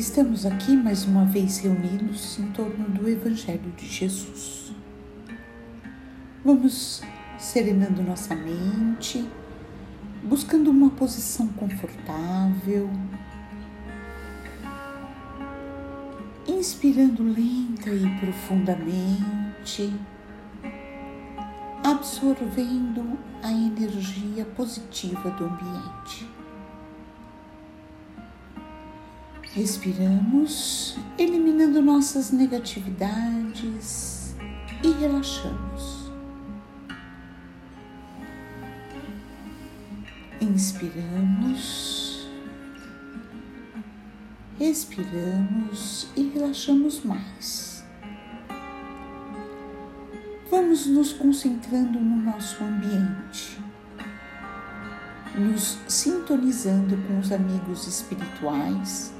Estamos aqui mais uma vez reunidos em torno do Evangelho de Jesus. Vamos serenando nossa mente, buscando uma posição confortável, inspirando lenta e profundamente, absorvendo a energia positiva do ambiente. Respiramos, eliminando nossas negatividades e relaxamos. Inspiramos, expiramos e relaxamos mais. Vamos nos concentrando no nosso ambiente, nos sintonizando com os amigos espirituais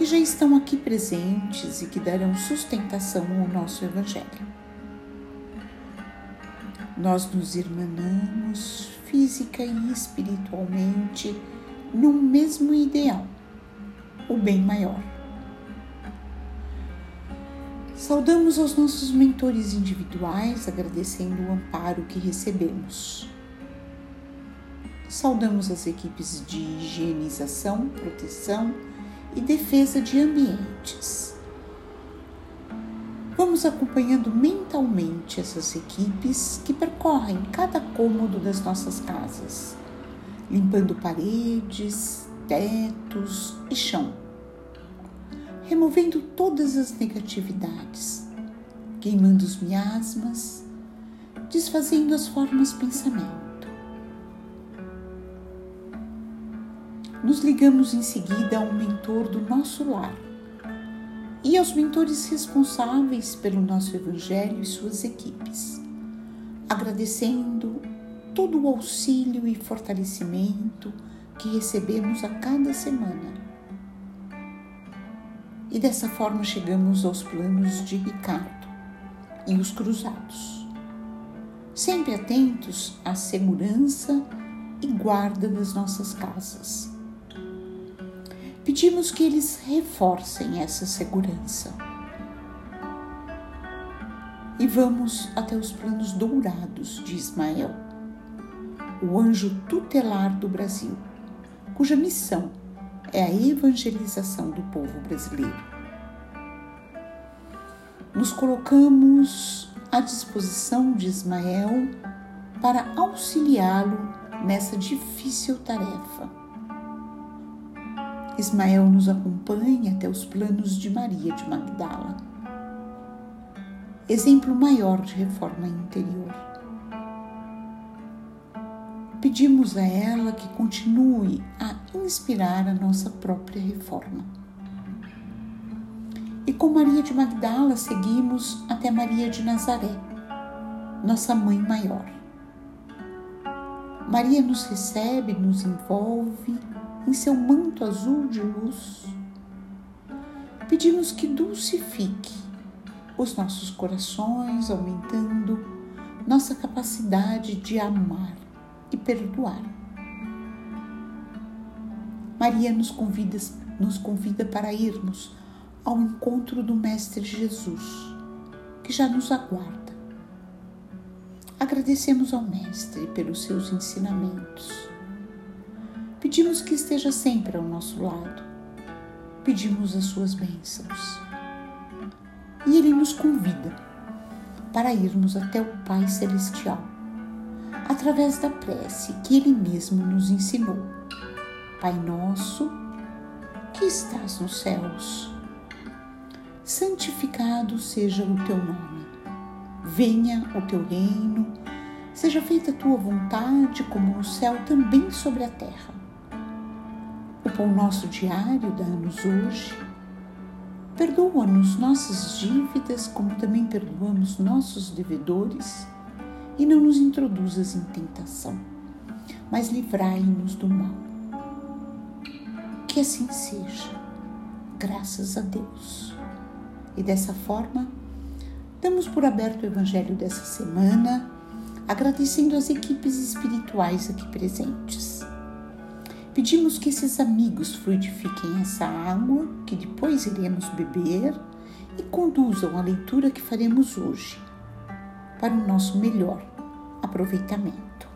que já estão aqui presentes e que darão sustentação ao nosso Evangelho. Nós nos irmanamos física e espiritualmente no mesmo ideal, o bem maior. Saudamos aos nossos mentores individuais, agradecendo o amparo que recebemos. Saudamos as equipes de higienização, proteção e defesa de ambientes. Vamos acompanhando mentalmente essas equipes que percorrem cada cômodo das nossas casas, limpando paredes, tetos e chão, removendo todas as negatividades, queimando os miasmas, desfazendo as formas pensamento nos ligamos em seguida ao mentor do nosso lar e aos mentores responsáveis pelo nosso Evangelho e suas equipes, agradecendo todo o auxílio e fortalecimento que recebemos a cada semana. E dessa forma chegamos aos planos de Ricardo e os cruzados, sempre atentos à segurança e guarda das nossas casas pedimos que eles reforcem essa segurança. E vamos até os planos dourados de Ismael, o anjo tutelar do Brasil, cuja missão é a evangelização do povo brasileiro. Nos colocamos à disposição de Ismael para auxiliá-lo nessa difícil tarefa Ismael nos acompanha até os planos de Maria de Magdala, exemplo maior de reforma interior. Pedimos a ela que continue a inspirar a nossa própria reforma. E com Maria de Magdala seguimos até Maria de Nazaré, nossa mãe maior. Maria nos recebe, nos envolve em seu manto azul de luz. Pedimos que dulcifique os nossos corações, aumentando nossa capacidade de amar e perdoar. Maria nos convida, nos convida para irmos ao encontro do Mestre Jesus, que já nos aguarda. Agradecemos ao Mestre pelos seus ensinamentos Pedimos que esteja sempre ao nosso lado. Pedimos as suas bênçãos. E Ele nos convida para irmos até o Pai Celestial, através da prece que Ele mesmo nos ensinou. Pai nosso, que estás nos céus, santificado seja o teu nome. Venha o teu reino, seja feita a tua vontade, como no céu, também sobre a terra. O pão nosso diário dá-nos hoje. Perdoa-nos nossas dívidas, como também perdoamos nossos devedores, e não nos introduzas em tentação, mas livrai-nos do mal. Que assim seja, graças a Deus. E dessa forma, damos por aberto o Evangelho dessa semana, agradecendo as equipes espirituais aqui presentes Pedimos que esses amigos frutifiquem essa água que depois iremos beber e conduzam a leitura que faremos hoje para o nosso melhor aproveitamento.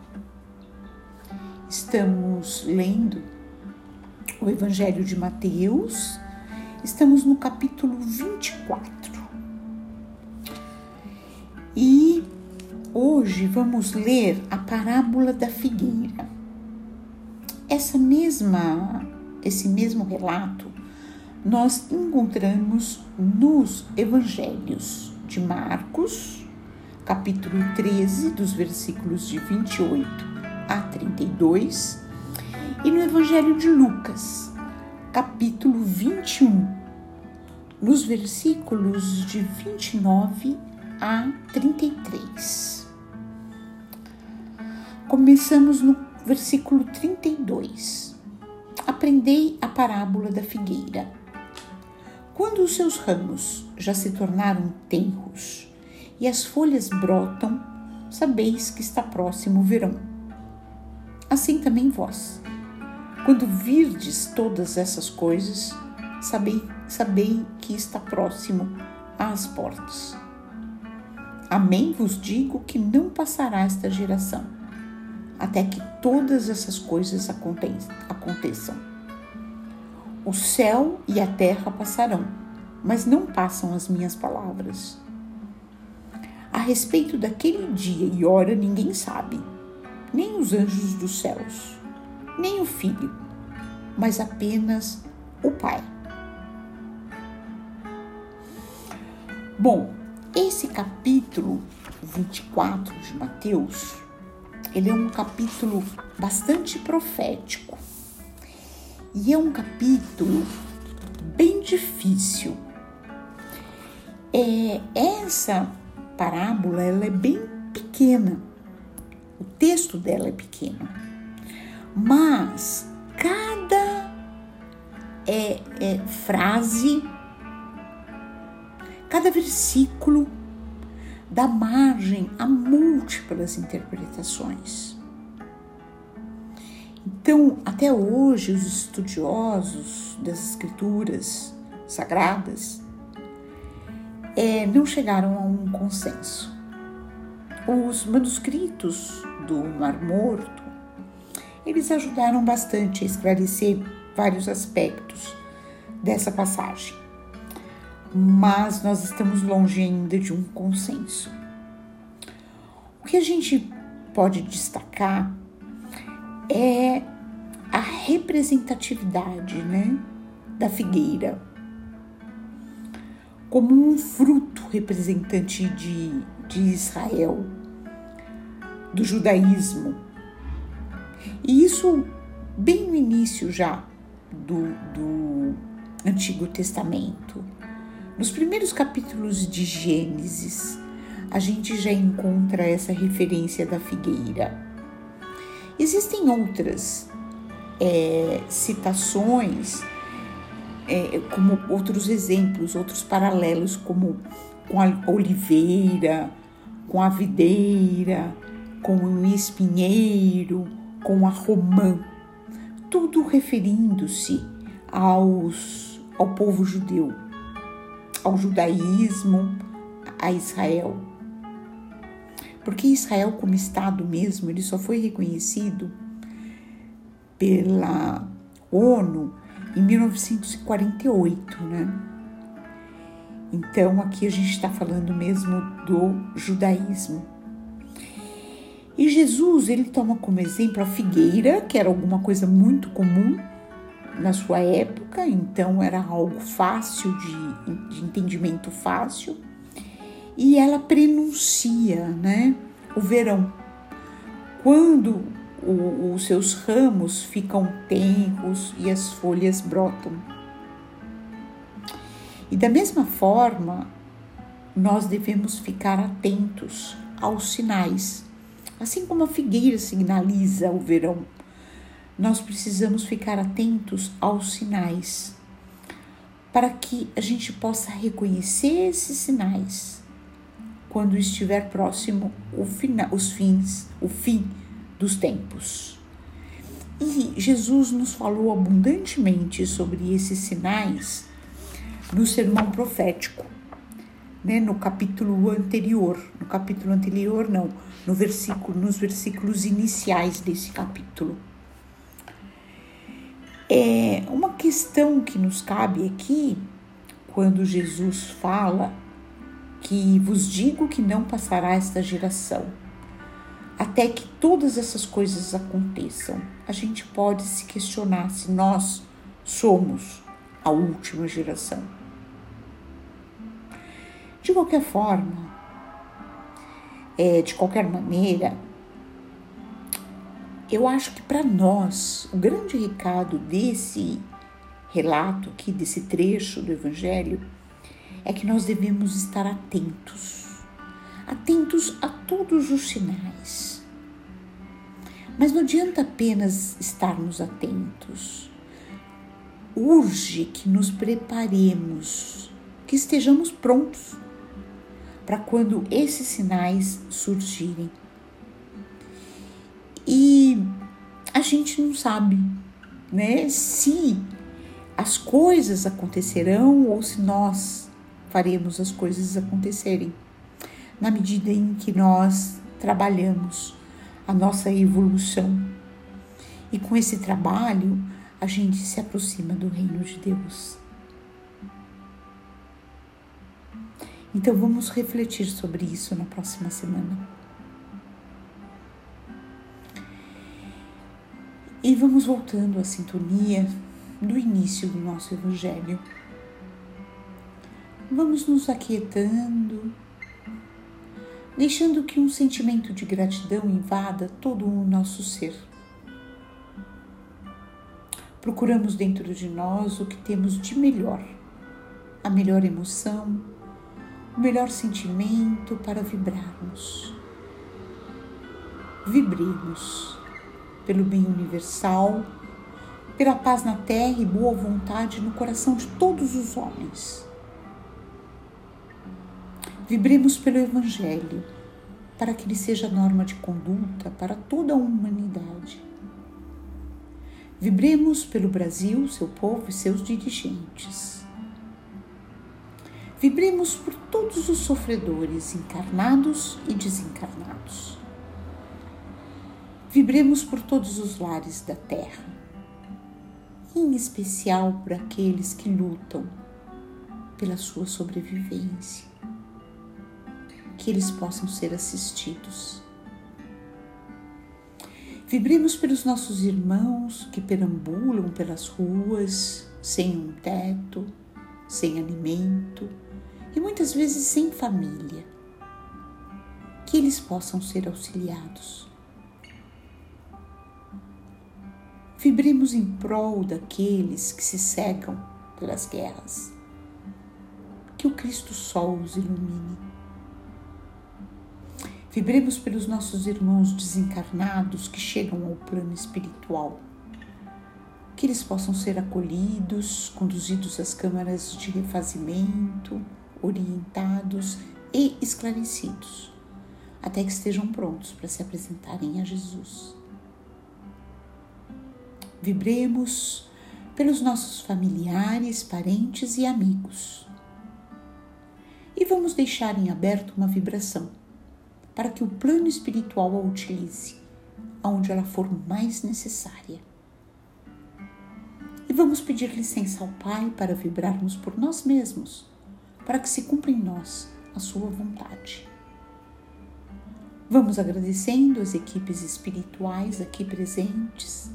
Estamos lendo o Evangelho de Mateus, estamos no capítulo 24. E hoje vamos ler a parábola da figueira. Essa mesma esse mesmo relato nós encontramos nos evangelhos de Marcos, capítulo 13, dos versículos de 28 a 32, e no evangelho de Lucas, capítulo 21, nos versículos de 29 a 33. Começamos no versículo 32. Aprendei a parábola da figueira. Quando os seus ramos já se tornaram tenros e as folhas brotam, sabeis que está próximo o verão. Assim também vós. Quando virdes todas essas coisas, sabei, sabei que está próximo às portas. Amém vos digo que não passará esta geração, até que todas essas coisas aconteçam. O céu e a terra passarão, mas não passam as minhas palavras. A respeito daquele dia e hora ninguém sabe, nem os anjos dos céus, nem o Filho, mas apenas o Pai. Bom, esse capítulo 24 de Mateus, ele é um capítulo bastante profético. E é um capítulo bem difícil. É, essa parábola ela é bem pequena. O texto dela é pequeno. Mas cada é, é, frase Cada versículo dá margem a múltiplas interpretações. Então, até hoje, os estudiosos das escrituras sagradas é, não chegaram a um consenso. Os manuscritos do Mar Morto, eles ajudaram bastante a esclarecer vários aspectos dessa passagem mas nós estamos longe ainda de um consenso. O que a gente pode destacar é a representatividade né, da figueira como um fruto representante de, de Israel, do judaísmo. E isso bem no início já do, do Antigo Testamento. Nos primeiros capítulos de Gênesis, a gente já encontra essa referência da figueira. Existem outras é, citações, é, como outros exemplos, outros paralelos, como com a oliveira, com a videira, com o espinheiro, com a romã, tudo referindo-se aos, ao povo judeu ao judaísmo, a Israel. Porque Israel, como Estado mesmo, ele só foi reconhecido pela ONU em 1948, né? Então aqui a gente está falando mesmo do judaísmo. E Jesus ele toma como exemplo a figueira, que era alguma coisa muito comum na sua época, então era algo fácil de, de entendimento fácil, e ela prenuncia né, o verão. Quando o, os seus ramos ficam tenros e as folhas brotam. E da mesma forma, nós devemos ficar atentos aos sinais, assim como a figueira sinaliza o verão nós precisamos ficar atentos aos sinais para que a gente possa reconhecer esses sinais quando estiver próximo o fina, os fins, o fim dos tempos. E Jesus nos falou abundantemente sobre esses sinais no sermão profético, né, no capítulo anterior. No capítulo anterior, não, no versículo, nos versículos iniciais desse capítulo. É uma questão que nos cabe aqui, quando Jesus fala que vos digo que não passará esta geração até que todas essas coisas aconteçam. A gente pode se questionar se nós somos a última geração. De qualquer forma, é, de qualquer maneira, eu acho que para nós o grande recado desse relato aqui, desse trecho do Evangelho, é que nós devemos estar atentos, atentos a todos os sinais. Mas não adianta apenas estarmos atentos. Urge que nos preparemos, que estejamos prontos para quando esses sinais surgirem. A gente não sabe, né, se as coisas acontecerão ou se nós faremos as coisas acontecerem na medida em que nós trabalhamos a nossa evolução. E com esse trabalho, a gente se aproxima do reino de Deus. Então vamos refletir sobre isso na próxima semana. E vamos voltando à sintonia do início do nosso Evangelho. Vamos nos aquietando deixando que um sentimento de gratidão invada todo o nosso ser. Procuramos dentro de nós o que temos de melhor, a melhor emoção, o melhor sentimento para vibrarmos. Vibremos pelo bem universal, pela paz na terra e boa vontade no coração de todos os homens Vibremos pelo Evangelho, para que ele seja norma de conduta para toda a humanidade. Vibremos pelo Brasil, seu povo e seus dirigentes. Vibremos por todos os sofredores, encarnados e desencarnados. Vibremos por todos os lares da terra, em especial por aqueles que lutam pela sua sobrevivência que eles possam ser assistidos. Vibremos pelos nossos irmãos que perambulam pelas ruas sem um teto, sem alimento e muitas vezes sem família. Que eles possam ser auxiliados. Vibremos em prol daqueles que se cegam pelas guerras. Que o Cristo Sol os ilumine Vibremos pelos nossos irmãos desencarnados que chegam ao plano espiritual. Que eles possam ser acolhidos, conduzidos às câmaras de refazimento, orientados e esclarecidos, até que estejam prontos para se apresentarem a Jesus. Vibremos pelos nossos familiares, parentes e amigos. E vamos deixar em aberto uma vibração para que o plano espiritual a utilize aonde ela for mais necessária. E vamos pedir licença ao Pai para vibrarmos por nós mesmos, para que se cumpra em nós a sua vontade. Vamos agradecendo as equipes espirituais aqui presentes,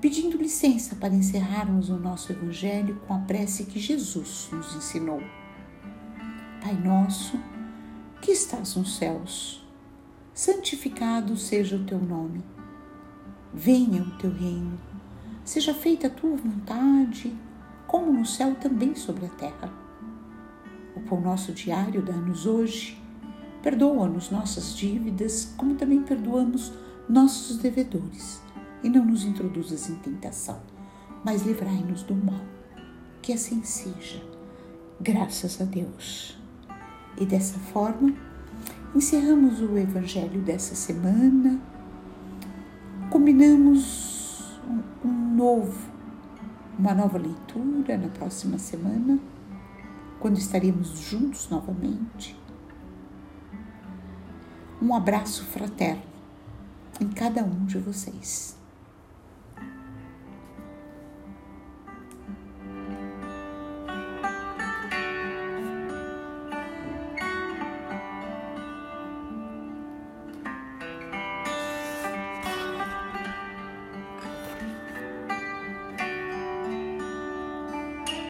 pedindo licença para encerrarmos o nosso Evangelho com a prece que Jesus nos ensinou. Pai nosso, que estás nos céus. Santificado seja o teu nome. Venha o teu reino. Seja feita a tua vontade, como no céu também sobre a terra. O pão nosso diário dá-nos hoje. Perdoa-nos nossas dívidas, como também perdoamos nossos devedores. E não nos introduzas em tentação, mas livrai-nos do mal. Que assim seja. Graças a Deus. E dessa forma, encerramos o Evangelho dessa semana. Combinamos novo, uma nova leitura na próxima semana, quando estaremos juntos novamente. Um abraço fraterno em cada um de vocês.